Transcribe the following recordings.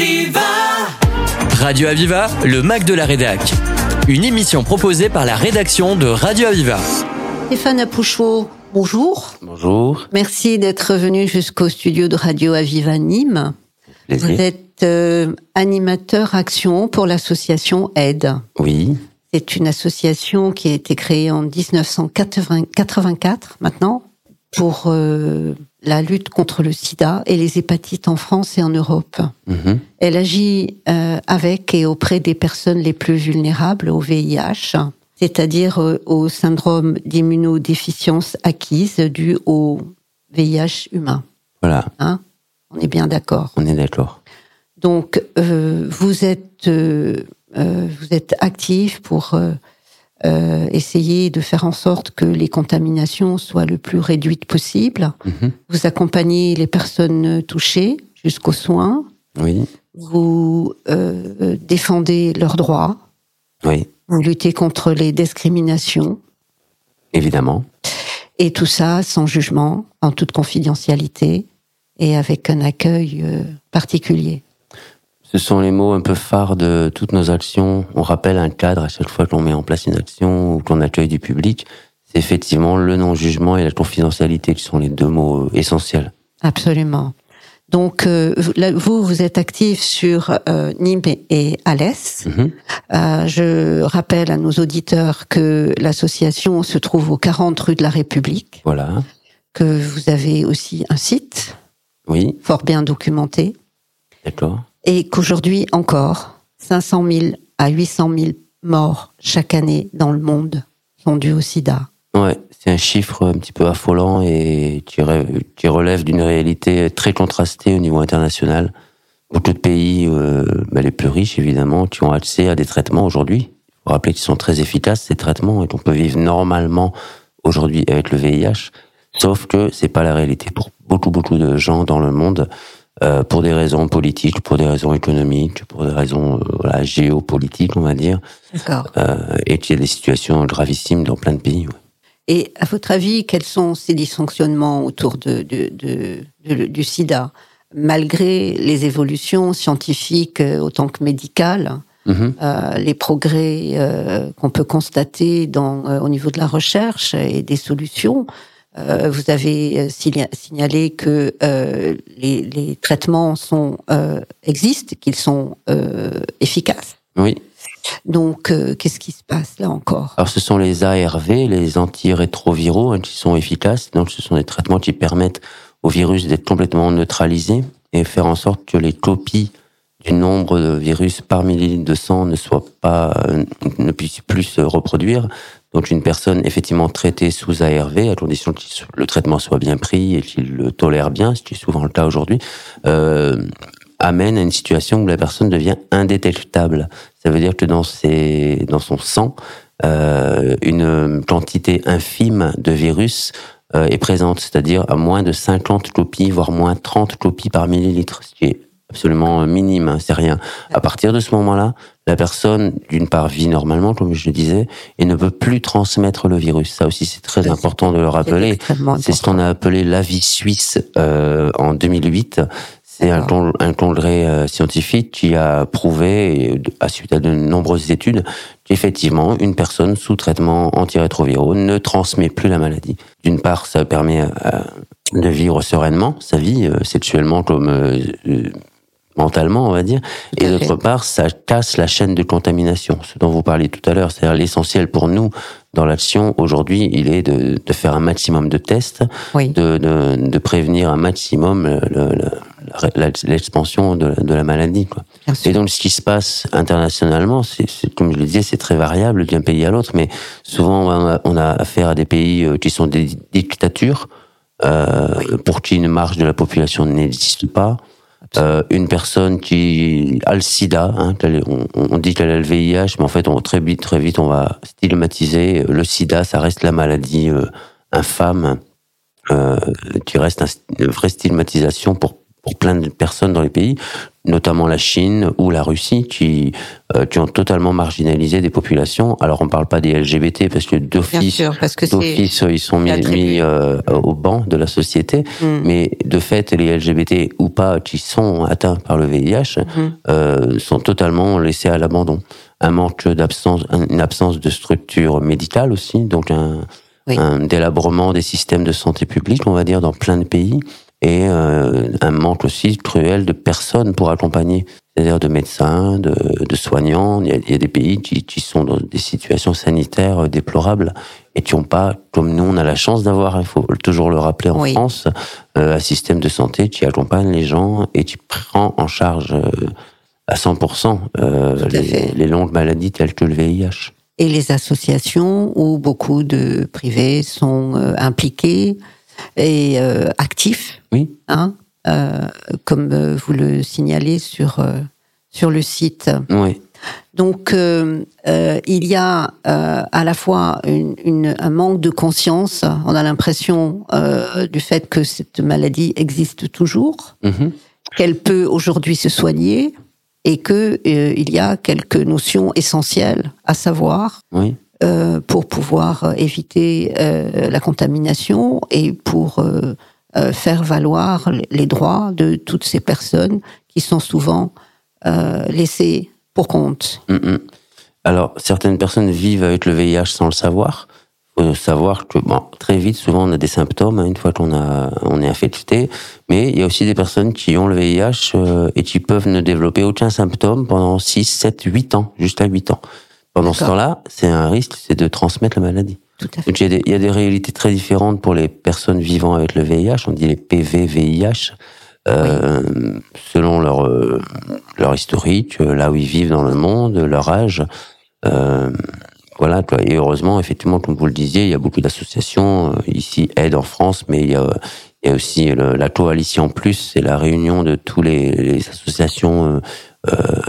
Aviva Radio Aviva, le Mac de la Rédac. Une émission proposée par la rédaction de Radio Aviva. Stéphane Apouchot, bonjour. Bonjour. Merci d'être venu jusqu'au studio de Radio Aviva Nîmes. Plaisir. Vous êtes euh, animateur action pour l'association Aide. Oui, C'est une association qui a été créée en 1984 maintenant pour euh, la lutte contre le sida et les hépatites en France et en Europe. Mhm. Elle agit euh, avec et auprès des personnes les plus vulnérables au VIH, c'est-à-dire euh, au syndrome d'immunodéficience acquise dû au VIH humain. voilà, Hein? On est bien d'accord. on est d'accord. Donc, euh, vous êtes vous êtes actif pour euh, essayer de faire en sorte que les contaminations soient le plus réduites possible. Mhm. Vous accompagnez les personnes touchées jusqu'aux soins. Oui, Vous euh, défendez leurs droits. oui, Vous luttez contre les discriminations. évidemment. Et tout ça sans jugement, en toute confidentialité et avec un accueil euh, particulier. Ce sont les mots un peu phares de toutes nos actions. On rappelle un cadre à chaque fois qu'on met en place une action ou qu'on accueille du public. C'est effectivement le non-jugement et la confidentialité qui sont les deux mots euh, essentiels. Absolument. Donc, euh, vous- vous, êtes actif sur euh, Nîmes et- Alès. Mhm. Euh, je rappelle à nos auditeurs que l'association se trouve aux 40 rue de la République, Voilà. que vous avez aussi un site Oui, fort bien documenté, d'accord. Et qu'aujourd'hui encore, 500 000 à 800 000 morts chaque année dans le monde sont dus au sida. Ouais, c'est un chiffre un petit peu affolant et qui, re- qui relève d'une réalité très contrastée au niveau international. Beaucoup de pays, euh, bah, les plus riches évidemment, qui ont accès à des traitements aujourd'hui. Il faut rappeler qu'ils sont très efficaces ces traitements et qu'on peut vivre normalement aujourd'hui avec le VIH. Sauf que c'est pas la réalité pour beaucoup beaucoup de gens dans le monde, euh, pour des raisons politiques, pour des raisons économiques, pour des raisons euh, voilà, géopolitiques, on va dire, D'accord. euh, et qu'il y a des situations gravissimes dans plein de pays. ouais. Et à votre avis, quels sont ces dysfonctionnements autour de, de- de- de- du sida Malgré les évolutions scientifiques autant que médicales, Mhm. euh, les progrès euh, qu'on peut constater dans, euh, au niveau de la recherche et des solutions, euh, vous avez euh, signa- signalé que euh, les, les traitements sont, euh, existent, qu'ils sont efficaces. Oui. Donc, qu'est-ce qui se passe là encore? Alors ce sont les ARV, les antirétroviraux, hein, qui sont efficaces. Donc ce sont des traitements qui permettent au virus d'être complètement neutralisé et faire en sorte que les copies du nombre de virus par millilitre de sang ne soient pas, ne puissent plus se reproduire. Donc une personne effectivement traitée sous ARV, à condition que le traitement soit bien pris et qu'il le tolère bien, ce qui est souvent le cas aujourd'hui, euh, amène à une situation où la personne devient indétectable. Ça veut dire que dans, ses, dans son sang, euh, une quantité infime de virus euh, est présente, c'est-à-dire à moins de 50 copies, voire moins 30 copies par millilitre, ce qui est absolument minime, hein, c'est rien. À partir de ce moment-là, la personne, d'une part, vit normalement, comme je le disais, et ne peut plus transmettre le virus. Ça aussi, c'est très important de le rappeler. C'est ce qu'on a appelé l'avis suisse euh, en 2008. C'est un, con- un congrès euh, scientifique qui a prouvé, de- à suite à de nombreuses études, qu'effectivement, une personne sous traitement antirétroviraux ne transmet plus la maladie. D'une part, ça permet euh, de vivre sereinement sa vie, euh, sexuellement comme euh, euh, mentalement, on va dire. Tout Et d'autre part, ça casse la chaîne de contamination, ce dont vous parliez tout à l'heure. C'est-à-dire l'essentiel pour nous dans l'action aujourd'hui, il est de, de faire un maximum de tests, Oui. de, de, de prévenir un maximum le- le- l'expansion de, la maladie. Quoi. Et donc, ce qui se passe internationalement, c'est comme je le disais, c'est très variable d'un pays à l'autre, mais souvent on a, on a affaire à des pays euh, qui sont des dictatures, euh, pour qui une marge de la population n'existe pas. Euh, une personne qui a le sida, hein, on, on dit qu'elle a le VIH, mais en fait, on, très vite, très vite, on va stigmatiser. Le sida, ça reste la maladie euh, infâme, euh, qui reste un- une vraie stigmatisation pour pour plein de personnes dans les pays, notamment la Chine ou la Russie, qui, euh, qui ont totalement marginalisé des populations. Alors on parle pas des LGBT parce que d'office, d'office ils sont mis, mis euh, au banc de la société, mm. mais de fait les LGBT ou pas qui sont atteints par le VIH mm. euh, sont totalement laissés à l'abandon. Un manque d'absence, une absence de structure médicale aussi, donc un, un délabrement des systèmes de santé publique, on va dire, dans plein de pays et euh, un manque aussi cruel de personnes pour accompagner, c'est-à-dire de médecins, de, de soignants. Il y, a, il y, a, des pays qui, qui, sont dans des situations sanitaires déplorables et qui n'ont pas, comme nous, on a la chance d'avoir, il faut toujours le rappeler en France, euh, un système de santé qui accompagne les gens et qui prend en charge euh, à 100% euh, les, les longues maladies telles que le VIH. Et les associations où beaucoup de privés sont euh, impliqués et euh, actif. Oui. Hein, euh, comme euh, vous le signalez sur sur le site. Oui. Donc il y a à la fois une, une, un manque de conscience. On a l'impression du fait que cette maladie existe toujours, mm-hmm. qu'elle peut aujourd'hui se soigner et que il y a quelques notions essentielles à savoir. Oui. Euh, pour pouvoir euh, éviter euh, la contamination et pour faire valoir les droits de toutes ces personnes qui sont souvent laissées pour compte. Mm, mm. Alors, certaines personnes vivent avec le VIH sans le savoir. Il faut savoir que très vite, souvent, on a des symptômes hein, une fois qu'on a, on est infecté. Mais il y a aussi des personnes qui ont le VIH et qui peuvent ne développer aucun symptôme pendant 6, 7, 8 ans, jusqu'à 8 ans. Pendant ce temps-là, c'est un risque, c'est de transmettre la maladie. Tout à fait. il, y a des, il y, a des, réalités très différentes pour les personnes vivant avec le VIH. On dit les PV-VIH. Euh, selon leur euh, leur historique, euh, là où ils vivent dans le monde, leur âge. Euh, voilà. Et heureusement, effectivement, comme vous le disiez, il y a beaucoup d'associations ici, Aide en France, mais il y a, il y a aussi la coalition plus, c'est la réunion de tous les, les associations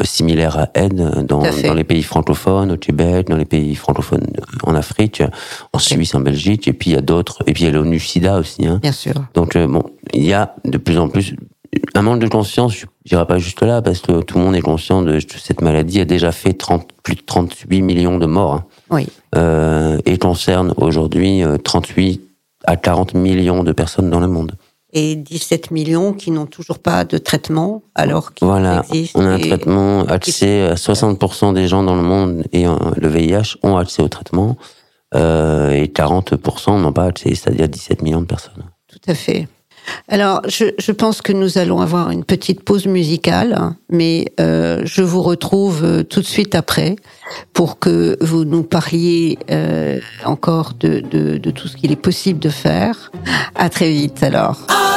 similaire à Aide dans, dans, les pays francophones, au Québec, dans les pays francophones en Afrique, en Suisse, en Belgique, et puis il y a d'autres, et puis il y a l'ONU-SIDA aussi. Hein. Bien sûr. Donc euh, bon, il y a de plus en plus un manque de conscience, je dirais pas juste là, parce que tout le monde est conscient de cette maladie a déjà fait 30, plus de 38 millions de morts. Hein. Oui. Euh, et concerne aujourd'hui 38 euh, à 40 millions de personnes dans le monde et 17 millions qui n'ont toujours pas de traitement alors qu'il voilà, On a un traitement accès à 60% des gens dans le monde et le VIH ont accès au traitement euh, et 40% n'ont pas accès, c'est-à-dire 17 millions de personnes. Tout à fait. Alors, je, je, pense que nous allons avoir une petite pause musicale, mais euh, je vous retrouve euh, tout de suite après pour que vous nous parliez euh, encore de, de, de, tout ce qu'il est possible de faire. À très vite alors.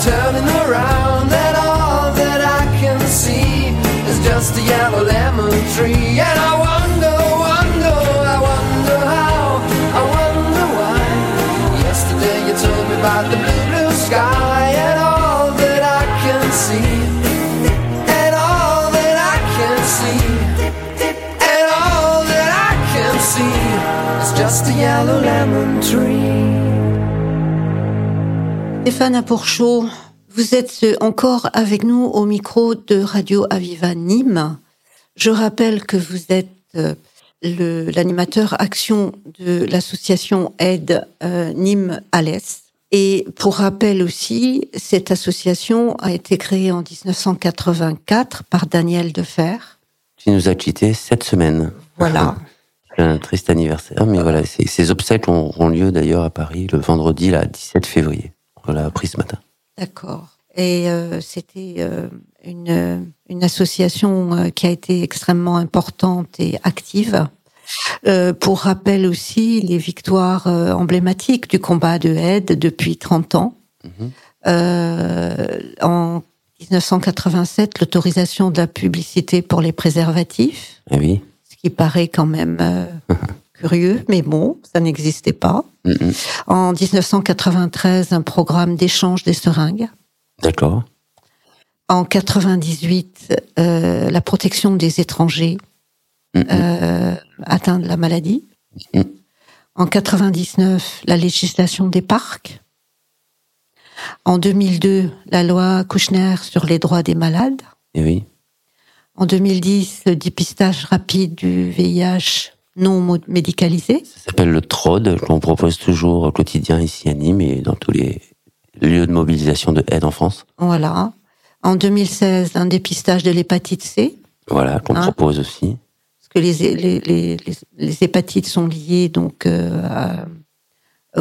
Turning, turning, turning around, and all that I can see is just a yellow lemon tree. And I Stéphane Apourchaud, vous êtes encore avec nous au micro de Radio Aviva Nîmes. Je rappelle que vous êtes euh, l'animateur action de l'association Aide euh, Nîmes à l'Est. Et pour rappel aussi, cette association a été créée en 1984 par Daniel Defer. Qui nous a quittés cette semaine. Voilà. Un triste anniversaire, mais voilà, ces, obsèques auront lieu d'ailleurs à Paris le vendredi, là, 17 février. On l'a appris ce matin. D'accord. Et euh, c'était euh, une, une association euh, qui a été extrêmement importante et active. Euh, pour rappel aussi, les victoires emblématiques du combat de aide depuis 30 ans. Mhm. En 1987, l'autorisation de la publicité pour les préservatifs, Ah oui. ce qui paraît quand même curieux, mais bon, ça n'existait pas. En 1993, un programme d'échange des seringues. D'accord. En 98, euh, la protection des étrangers euh, atteints de la maladie. En 99, la législation des parcs. En 2002, la loi Kouchner sur les droits des malades. Et Eh oui. En 2010, le dépistage rapide du VIH non mo- médicalisé. Ça s'appelle le TROD, qu'on propose toujours au quotidien ici à Nîmes et dans tous les lieux de mobilisation de aide en France. Voilà. En 2016, un dépistage de l'hépatite C. Voilà, qu'on Hein propose aussi. parce que les, les, les, les- les hépatites sont liées donc euh, à-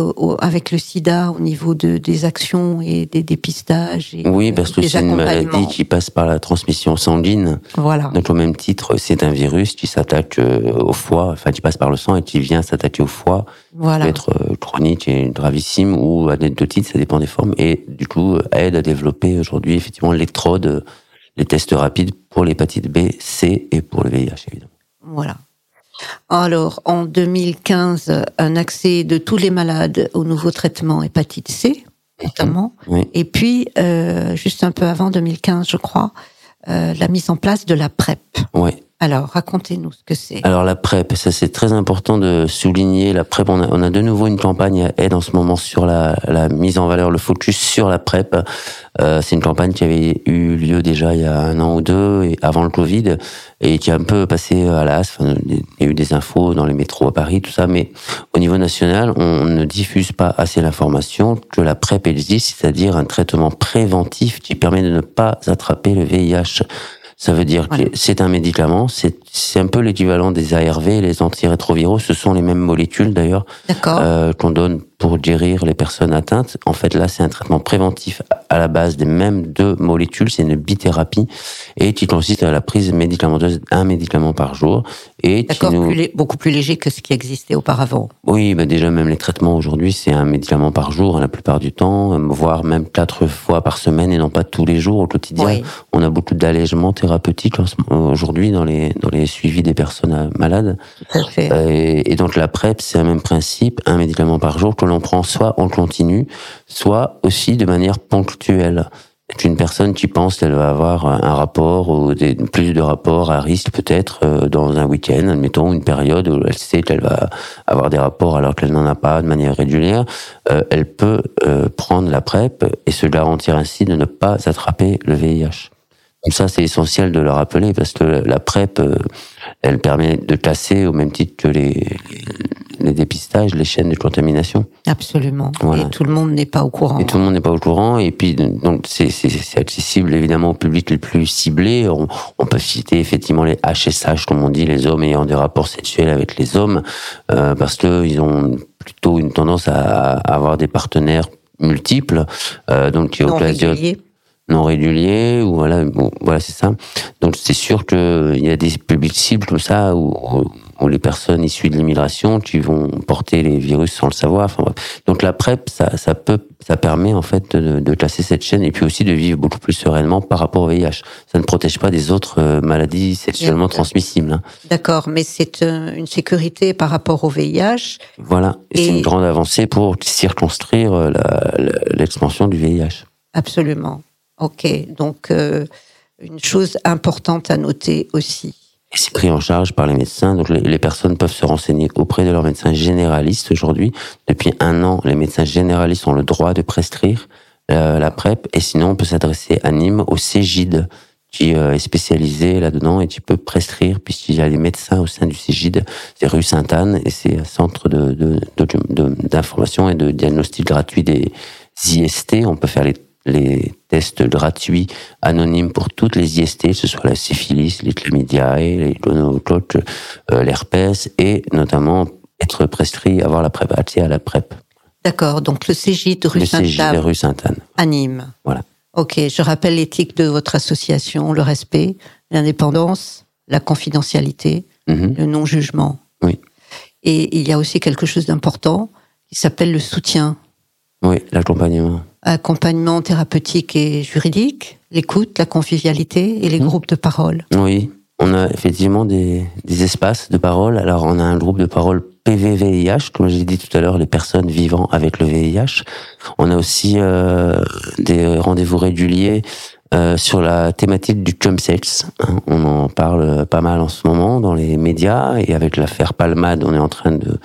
au- avec le sida au niveau de, des actions et des dépistages. Et, Oui, parce que c'est une maladie qui passe par la transmission sanguine. Voilà. Donc au même titre, c'est un virus qui s'attaque euh, au foie, enfin qui passe par le sang et qui vient s'attaquer au foie. voilà. peut être euh, chronique et gravissime ou anecdotique, ça dépend des formes. Et du coup, aide à développer aujourd'hui effectivement l'électrode, les tests rapides pour l'hépatite B, C et pour le VIH évidemment. Voilà. Alors, en 2015, un accès de tous les malades au nouveau traitement hépatite C, notamment. Oui. Et puis, euh, juste un peu avant 2015, je crois, euh, la mise en place de la PrEP. Ouais. Alors, racontez-nous ce que c'est. Alors la PrEP, ça c'est très important de souligner. La PrEP, on a, de nouveau une campagne à aide en ce moment sur la, mise en valeur, le focus sur la PrEP. Euh, c'est une campagne qui avait eu lieu déjà il y a un an ou deux, et avant le Covid, et qui a un peu passé à l'as. Il y a eu des infos dans les métros à Paris, tout ça, mais au niveau national, on ne diffuse pas assez l'information que la PrEP existe, c'est-à-dire un traitement préventif qui permet de ne pas attraper le VIH. Ça veut dire Voilà. que c'est un médicament, c'est un peu l'équivalent des ARV, les antirétroviraux, ce sont les mêmes molécules d'ailleurs D'accord. euh, qu'on donne pour guérir les personnes atteintes. En fait, là, c'est un traitement préventif à la base des mêmes deux molécules, c'est une bithérapie et qui consiste à la prise médicamenteuse d'un médicament par jour D'accord, nous beaucoup plus léger que ce qui existait auparavant. oui, bah déjà même les traitements aujourd'hui, c'est un médicament par jour hein, la plupart du temps, euh, voire même quatre fois par semaine et non pas tous les jours au quotidien. Oui. On a beaucoup d'allègements thérapeutiques aujourd'hui dans les dans les suivis des personnes euh, malades. Tout à fait. Euh, Et, et donc la PrEP, c'est un même principe, un médicament par jour que l'on prend soit en continu, soit aussi de manière ponctuelle. Une personne qui pense qu'elle va avoir un rapport ou plus de rapports à risque peut-être euh, dans un week-end, admettons une période où elle sait qu'elle va avoir des rapports alors qu'elle n'en a pas de manière régulière, euh, elle peut euh, prendre la PrEP et se garantir ainsi de ne pas attraper le VIH. Comme ça, c'est essentiel de le rappeler parce que la PrEP, elle permet de classer au même titre que les dépistages, les chaînes de contamination. Absolument. Voilà. Et tout le monde n'est pas au courant. Et tout le monde n'est pas au courant. Et puis, donc, c'est, accessible évidemment au public le plus ciblé. On, on peut citer effectivement les HSH, comme on dit, les hommes ayant des rapports sexuels avec les hommes, euh, parce que ils ont plutôt une tendance à, à avoir des partenaires multiples, euh, donc qui non réguliers. non réguliers ou voilà bon, voilà c'est ça donc c'est sûr que il y a des publics cibles comme ça où, où les personnes issues de l'immigration qui vont porter les virus sans le savoir enfin bref. donc la PrEP ça ça peut ça permet en fait de, de classer cette chaîne et puis aussi de vivre beaucoup plus sereinement par rapport au VIH ça ne protège pas des autres euh, maladies sexuellement transmissibles hein. D'accord, mais c'est euh, une sécurité par rapport au VIH. voilà et, c'est une grande avancée pour circonscrire euh, l'expansion du VIH Absolument. Ok, donc euh, une chose importante à noter aussi. Et c'est pris en charge par les médecins. Donc les, personnes peuvent se renseigner auprès de leur médecin généraliste aujourd'hui. Depuis un an, les médecins généralistes ont le droit de prescrire euh, la PrEP. Et sinon, on peut s'adresser à Nîmes au CEGID qui euh, est spécialisé là-dedans et qui peut prescrire puisqu'il y a des médecins au sein du CEGID. C'est rue Sainte-Anne et c'est un centre d'information et de diagnostic gratuit des IST. On peut faire les les tests gratuits anonymes pour toutes les IST, que ce soit la syphilis, les chlamydia, les gonocoques, euh, l'herpès, et notamment être prescrit, avoir la PrEP, accès à la PrEP. D'accord, donc le CJ de rue Le CJ Sainte-Anne rue Sainte-Anne. à Nîmes. Voilà. Ok, je rappelle l'éthique de votre association, le respect, l'indépendance, la confidentialité, Mhm. le non-jugement. Oui. Et il y a aussi quelque chose d'important qui s'appelle le soutien, Oui, l'accompagnement. accompagnement thérapeutique et juridique, l'écoute, la convivialité et les Mhm. groupes de parole. Oui, on a effectivement des, des espaces de parole. Alors, on a un groupe de parole PVVIH, comme j'ai dit tout à l'heure, les personnes vivant avec le VIH. On a aussi euh, des rendez-vous réguliers euh, sur la thématique du chumsex. hein. On en parle pas mal en ce moment dans les médias et avec l'affaire Palmade, on est en train de,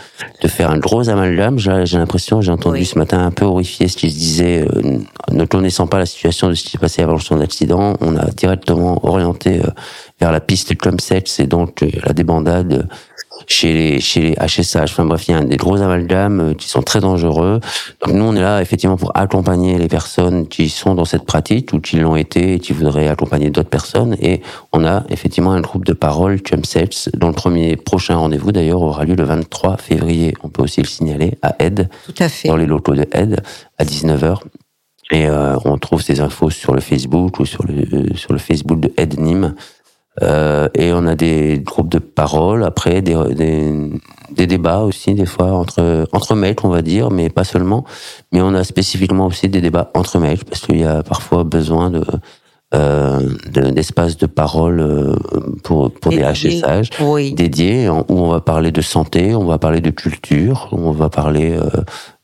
de faire un gros amalgame. J'ai l'impression, j'ai entendu Oui. ce matin un peu horrifié ce qu'il se disait, euh, ne connaissant pas la situation de ce qui s'est passé avant son accident, on a directement orienté euh, vers la piste comme sexe et donc la débandade chez les chez les HSH. Enfin bref, il y a des gros amalgames euh, qui sont très dangereux. Donc nous, on est là effectivement pour accompagner les personnes qui sont dans cette pratique ou qui l'ont été et qui voudraient accompagner d'autres personnes. Et on a effectivement un groupe de parole Chumsex dont le premier prochain rendez-vous d'ailleurs aura lieu le 23 février. On peut aussi le signaler à Aide Tout à fait. dans les locaux de Aide à 19h. Et euh, on trouve ces infos sur le Facebook ou sur le euh, sur le Facebook de Aide Nîmes. Euh, et on a des groupes de parole, après des, des, des débats aussi des fois entre entre mecs on va dire, mais pas seulement. Mais on a spécifiquement aussi des débats entre mecs parce qu'il y a parfois besoin de euh, de- d'espaces de parole euh, pour pour des Dédiés. HSH Oui. dédié en- où on va parler de santé, on va parler de culture, on va parler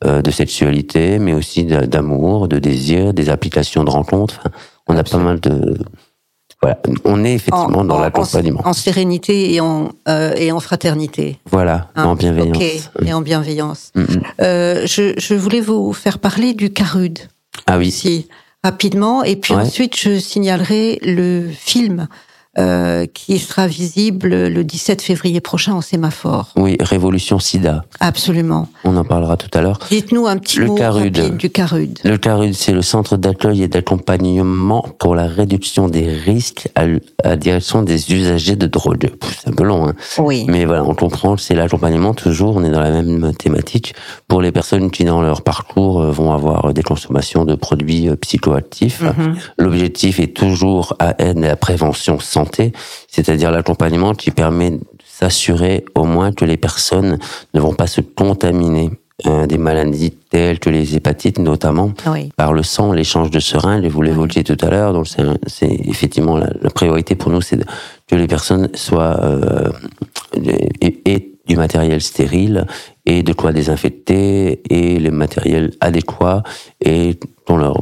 euh, de sexualité, mais aussi d'a- d'amour, de désir, des applications de rencontres. On a pas mal de voilà, on est effectivement dans l'accompagnement. en sérénité et en, euh, et en fraternité. Voilà, Hein, en bienveillance. Et en bienveillance. Mm. Euh, je, je voulais vous faire parler du CARUD, Ah oui, ici, rapidement, et puis Ouais. ensuite je signalerai le film euh, qui sera visible le 17 février prochain en sémaphore. oui, Révolution SIDA. Absolument. On en parla tout à l'heure. Dites-nous un petit Le mot CARUD. du CARUD. Le CARUD, c'est le centre d'accueil et d'accompagnement pour la réduction des risques à, à la direction des usagers de drogue. C'est un peu long, hein. Oui. Mais voilà, on comprend que c'est l'accompagnement toujours, on est dans la même thématique pour les personnes qui dans leur parcours euh, vont avoir des consommations de produits euh, psychoactifs. Mhm. L'objectif est toujours à aide à la prévention santé, c'est-à-dire l'accompagnement qui permet de s'assurer au moins que les personnes ne vont pas se contaminer euh, des maladies telles que les hépatites notamment Oui. par le sang, l'échange de seringues, vous l'évoquiez tout à l'heure, donc c'est effectivement la, la priorité pour nous, c'est que les personnes soient euh, et, et du matériel stérile et de quoi désinfecter et le matériel adéquat et qu'on leur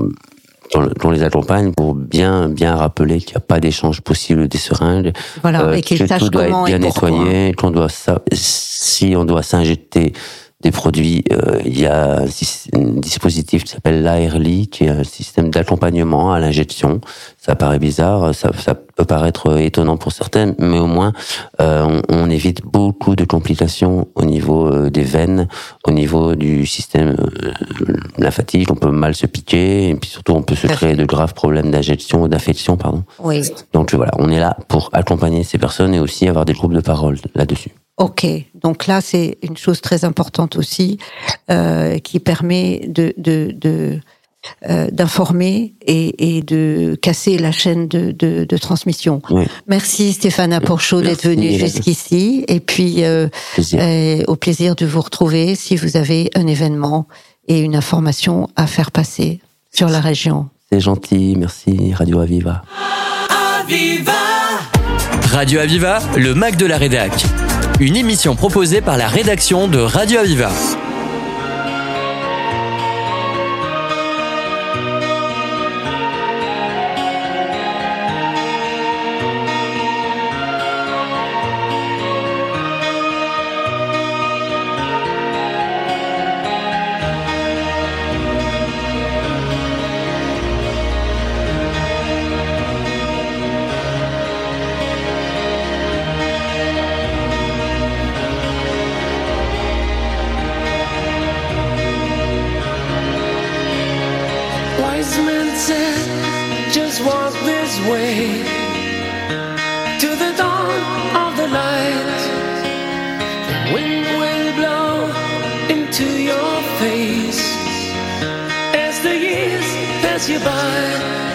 qu'on les accompagne pour bien bien rappeler qu'il n'y a pas d'échange possible des seringues, Voilà, euh, et qu'ils que sachent tout doit comment être bien nettoyé, qu'on doit si on doit s'injecter des produits. Euh, il y a un, dispositif qui s'appelle l'ARLI, qui est un système d'accompagnement à l'injection. Ça paraît bizarre, ça, ça, peut paraître étonnant pour certains, mais au moins euh, on, on, évite beaucoup de complications au niveau euh, des veines, au niveau du système lymphatique. On peut mal se piquer, et puis surtout on peut se créer de graves problèmes d'injection ou d'infection, pardon. Oui. Donc voilà, on est là pour accompagner ces personnes et aussi avoir des groupes de parole là-dessus. Ok, donc là c'est une chose très importante aussi euh, qui permet de, de, de euh, d'informer et, et, de casser la chaîne de, de, de transmission. Oui. Merci Stéphane Aporchaud d'être venu jusqu'ici et puis euh, euh, au plaisir de vous retrouver si vous avez un événement et une information à faire passer sur la région. C'est gentil, merci Radio Aviva. Aviva Radio Aviva, le Mac de la Rédac une émission proposée par la rédaction de Radio Aviva. always meant. Just walk this way to the dawn of the light. The wind will blow into your face as the years pass you by.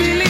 believe.